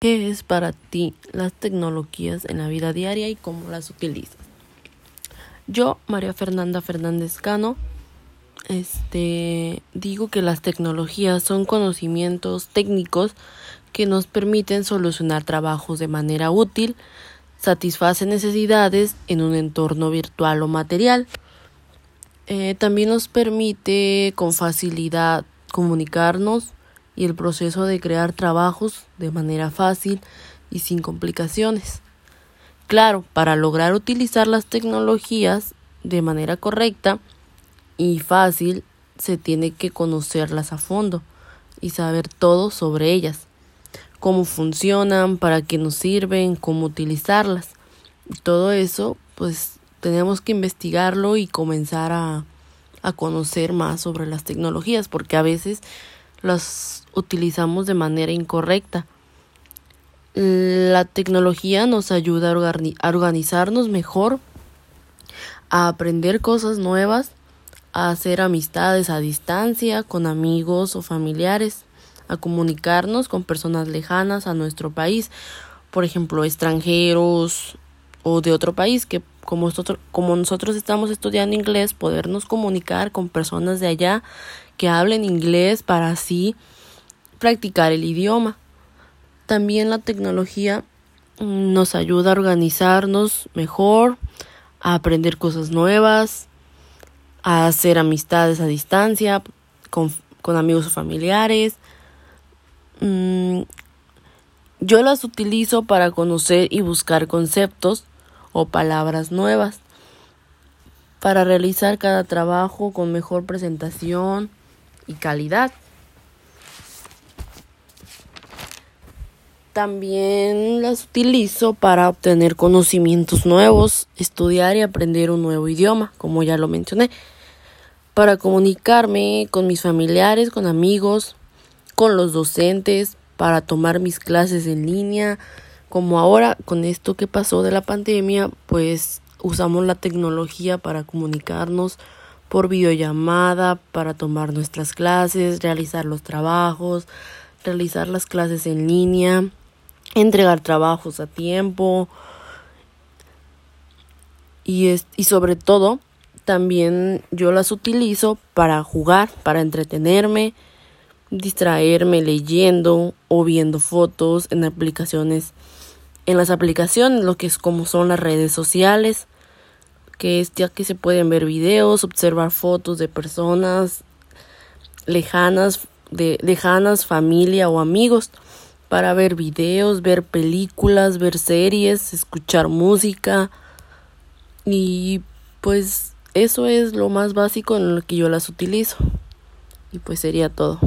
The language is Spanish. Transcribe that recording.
¿Qué es para ti las tecnologías en la vida diaria y cómo las utilizas? Yo, María Fernanda Fernández Cano, este, digo que las tecnologías son conocimientos técnicos que nos permiten solucionar trabajos de manera útil, satisfacen necesidades en un entorno virtual o material. Eh, también nos permite con facilidad comunicarnos y el proceso de crear trabajos de manera fácil y sin complicaciones. Claro, para lograr utilizar las tecnologías de manera correcta y fácil, se tiene que conocerlas a fondo y saber todo sobre ellas, cómo funcionan, para qué nos sirven, cómo utilizarlas. todo eso, pues tenemos que investigarlo y comenzar a, a conocer más sobre las tecnologías, porque a veces las utilizamos de manera incorrecta. La tecnología nos ayuda a organizarnos mejor, a aprender cosas nuevas, a hacer amistades a distancia con amigos o familiares, a comunicarnos con personas lejanas a nuestro país, por ejemplo, extranjeros o de otro país que como nosotros, como nosotros estamos estudiando inglés, podernos comunicar con personas de allá que hablen inglés para así practicar el idioma. También la tecnología mm, nos ayuda a organizarnos mejor, a aprender cosas nuevas, a hacer amistades a distancia con, amigos o familiares. Mm, yo las utilizo para conocer y buscar conceptos o palabras nuevas, para realizar cada trabajo con mejor presentación, y calidad. También las utilizo para obtener conocimientos nuevos, estudiar y aprender un nuevo idioma, como ya lo mencioné, para comunicarme con mis familiares, con amigos, con los docentes, para tomar mis clases en línea, como ahora con esto que pasó de la pandemia, pues usamos la tecnología para comunicarnos por videollamada para tomar nuestras clases, realizar los trabajos, realizar las clases en línea, entregar trabajos a tiempo. Y, y sobre todo también yo las utilizo para jugar, para entretenerme, distraerme leyendo o viendo fotos en aplicaciones en las aplicaciones, lo que es como son las redes sociales que es ya que se pueden ver videos, observar fotos de personas lejanas, de lejanas, familia o amigos, para ver videos, ver películas, ver series, escuchar música y pues eso es lo más básico en lo que yo las utilizo. Y pues sería todo.